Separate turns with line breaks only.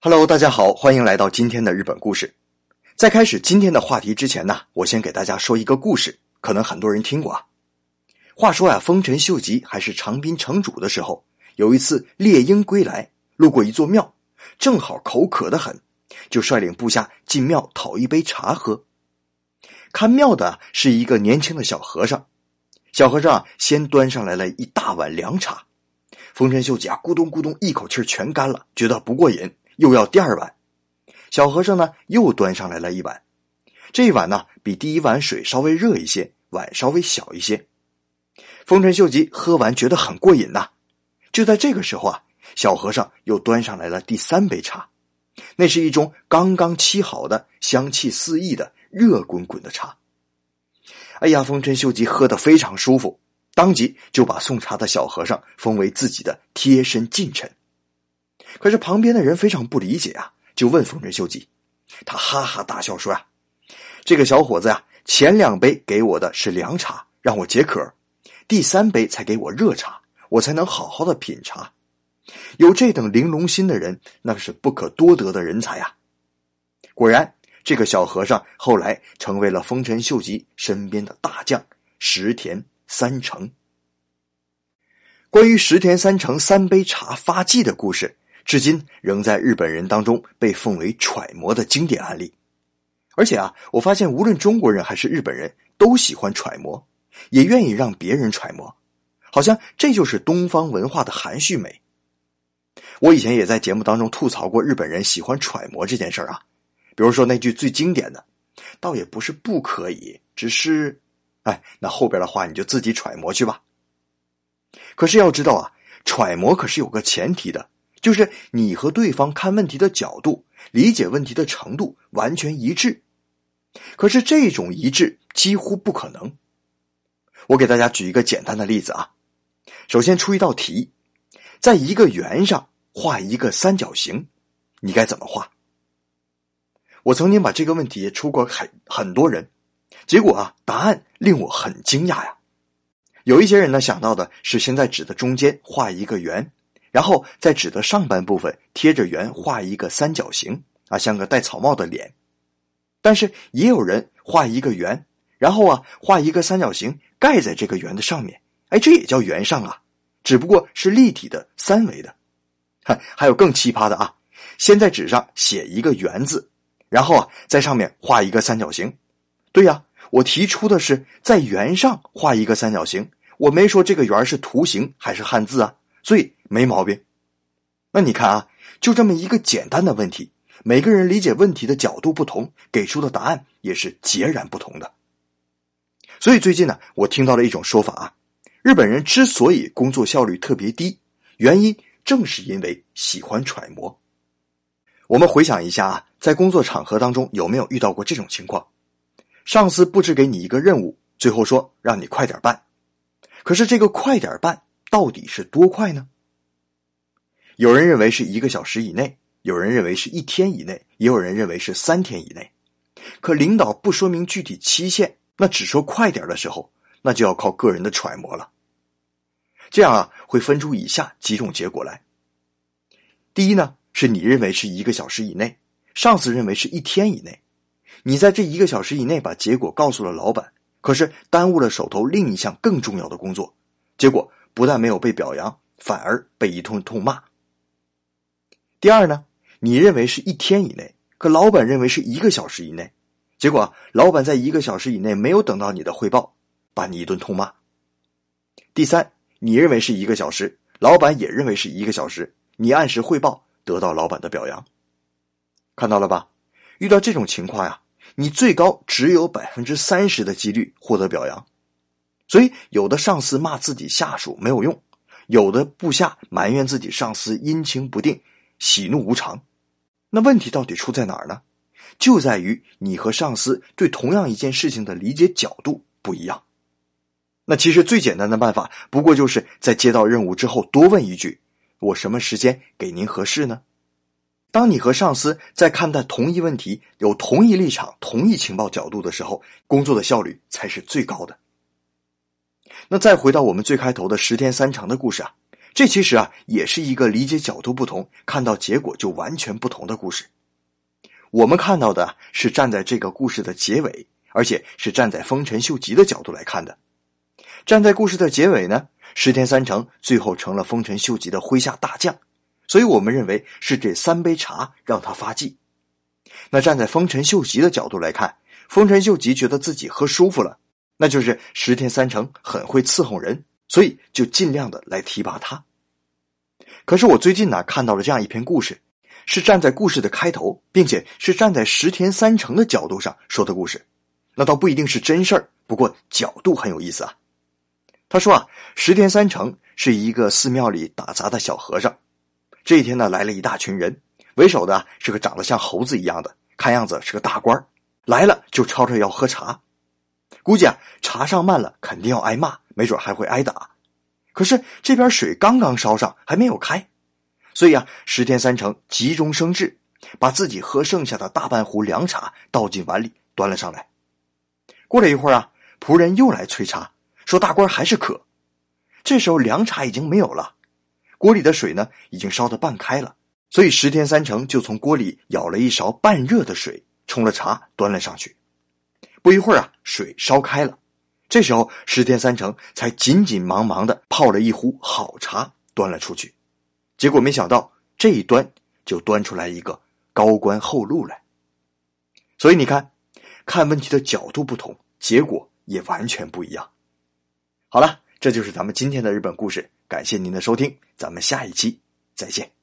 Hello，大家好，欢迎来到今天的日本故事。在开始今天的话题之前呢，我先给大家说一个故事，可能很多人听过啊。话说呀，丰臣秀吉还是长滨城主的时候，有一次猎鹰归来，路过一座庙，正好口渴的很，就率领部下进庙讨一杯茶喝。看庙的是一个年轻的小和尚，小和尚先端上来了一大碗凉茶，丰臣秀吉啊，咕咚咕咚一口气全干了，觉得不过瘾。又要第二碗，小和尚呢又端上来了一碗，这一碗呢比第一碗水稍微热一些，碗稍微小一些。丰臣秀吉喝完觉得很过瘾呐。就在这个时候啊，小和尚又端上来了第三杯茶，那是一种刚刚沏好的、香气四溢的热滚滚的茶。哎呀，丰臣秀吉喝得非常舒服，当即就把送茶的小和尚封为自己的贴身近臣。可是旁边的人非常不理解啊，就问丰臣秀吉，他哈哈大笑说：“啊，这个小伙子呀，前两杯给我的是凉茶，让我解渴；第三杯才给我热茶，我才能好好的品茶。有这等玲珑心的人，那是不可多得的人才啊！”果然，这个小和尚后来成为了丰臣秀吉身边的大将石田三成。关于石田三成三杯茶发迹的故事。至今仍在日本人当中被奉为揣摩的经典案例，而且啊，我发现无论中国人还是日本人都喜欢揣摩，也愿意让别人揣摩，好像这就是东方文化的含蓄美。我以前也在节目当中吐槽过日本人喜欢揣摩这件事儿啊，比如说那句最经典的，倒也不是不可以，只是，哎，那后边的话你就自己揣摩去吧。可是要知道啊，揣摩可是有个前提的。就是你和对方看问题的角度、理解问题的程度完全一致，可是这种一致几乎不可能。我给大家举一个简单的例子啊，首先出一道题，在一个圆上画一个三角形，你该怎么画？我曾经把这个问题出过很很多人，结果啊，答案令我很惊讶呀。有一些人呢想到的是先在纸的中间画一个圆。然后在纸的上半部分贴着圆画一个三角形啊，像个戴草帽的脸。但是也有人画一个圆，然后啊画一个三角形盖在这个圆的上面，哎，这也叫圆上啊，只不过是立体的三维的。还有更奇葩的啊，先在纸上写一个圆字，然后啊在上面画一个三角形。对呀，我提出的是在圆上画一个三角形，我没说这个圆是图形还是汉字啊。所以没毛病，那你看啊，就这么一个简单的问题，每个人理解问题的角度不同，给出的答案也是截然不同的。所以最近呢，我听到了一种说法啊，日本人之所以工作效率特别低，原因正是因为喜欢揣摩。我们回想一下啊，在工作场合当中有没有遇到过这种情况？上司布置给你一个任务，最后说让你快点办，可是这个快点办。到底是多快呢？有人认为是一个小时以内，有人认为是一天以内，也有人认为是三天以内。可领导不说明具体期限，那只说快点的时候，那就要靠个人的揣摩了。这样啊，会分出以下几种结果来。第一呢，是你认为是一个小时以内，上司认为是一天以内，你在这一个小时以内把结果告诉了老板，可是耽误了手头另一项更重要的工作，结果。不但没有被表扬，反而被一通痛骂。第二呢，你认为是一天以内，可老板认为是一个小时以内，结果老板在一个小时以内没有等到你的汇报，把你一顿痛骂。第三，你认为是一个小时，老板也认为是一个小时，你按时汇报，得到老板的表扬。看到了吧？遇到这种情况呀，你最高只有百分之三十的几率获得表扬。所以，有的上司骂自己下属没有用，有的部下埋怨自己上司阴晴不定、喜怒无常。那问题到底出在哪儿呢？就在于你和上司对同样一件事情的理解角度不一样。那其实最简单的办法，不过就是在接到任务之后多问一句：“我什么时间给您合适呢？”当你和上司在看待同一问题、有同一立场、同一情报角度的时候，工作的效率才是最高的。那再回到我们最开头的十天三成的故事啊，这其实啊，也是一个理解角度不同、看到结果就完全不同的故事。我们看到的是站在这个故事的结尾，而且是站在丰臣秀吉的角度来看的。站在故事的结尾呢，十天三成最后成了丰臣秀吉的麾下大将，所以我们认为是这三杯茶让他发迹。那站在丰臣秀吉的角度来看，丰臣秀吉觉得自己喝舒服了，那就是石田三成很会伺候人，所以就尽量的来提拔他。可是我最近呢看到了这样一篇故事，是站在故事的开头，并且是站在石田三成的角度上说的故事。那倒不一定是真事儿，不过角度很有意思啊。他说啊，石田三成是一个寺庙里打杂的小和尚。这一天呢，来了一大群人，为首的是个长得像猴子一样的，看样子是个大官来了就吵吵要喝茶，估计啊茶上慢了肯定要挨骂，没准还会挨打。可是这边水刚刚烧上，还没有开，所以啊，石田三成急中生智，把自己喝剩下的大半壶凉茶倒进碗里，端了上来。过了一会儿啊，仆人又来催茶，说大官还是渴。这时候凉茶已经没有了，锅里的水呢已经烧得半开了，所以石田三成就从锅里舀了一勺半热的水，冲了茶，端了上去。不一会儿啊，水烧开了。这时候，石田三成才紧紧忙忙的泡了一壶好茶，端了出去。结果没想到，这一端就端出来一个高官厚禄来。所以你看，看问题的角度不同，结果也完全不一样。好了，这就是咱们今天的日本故事。感谢您的收听，咱们下一期再见。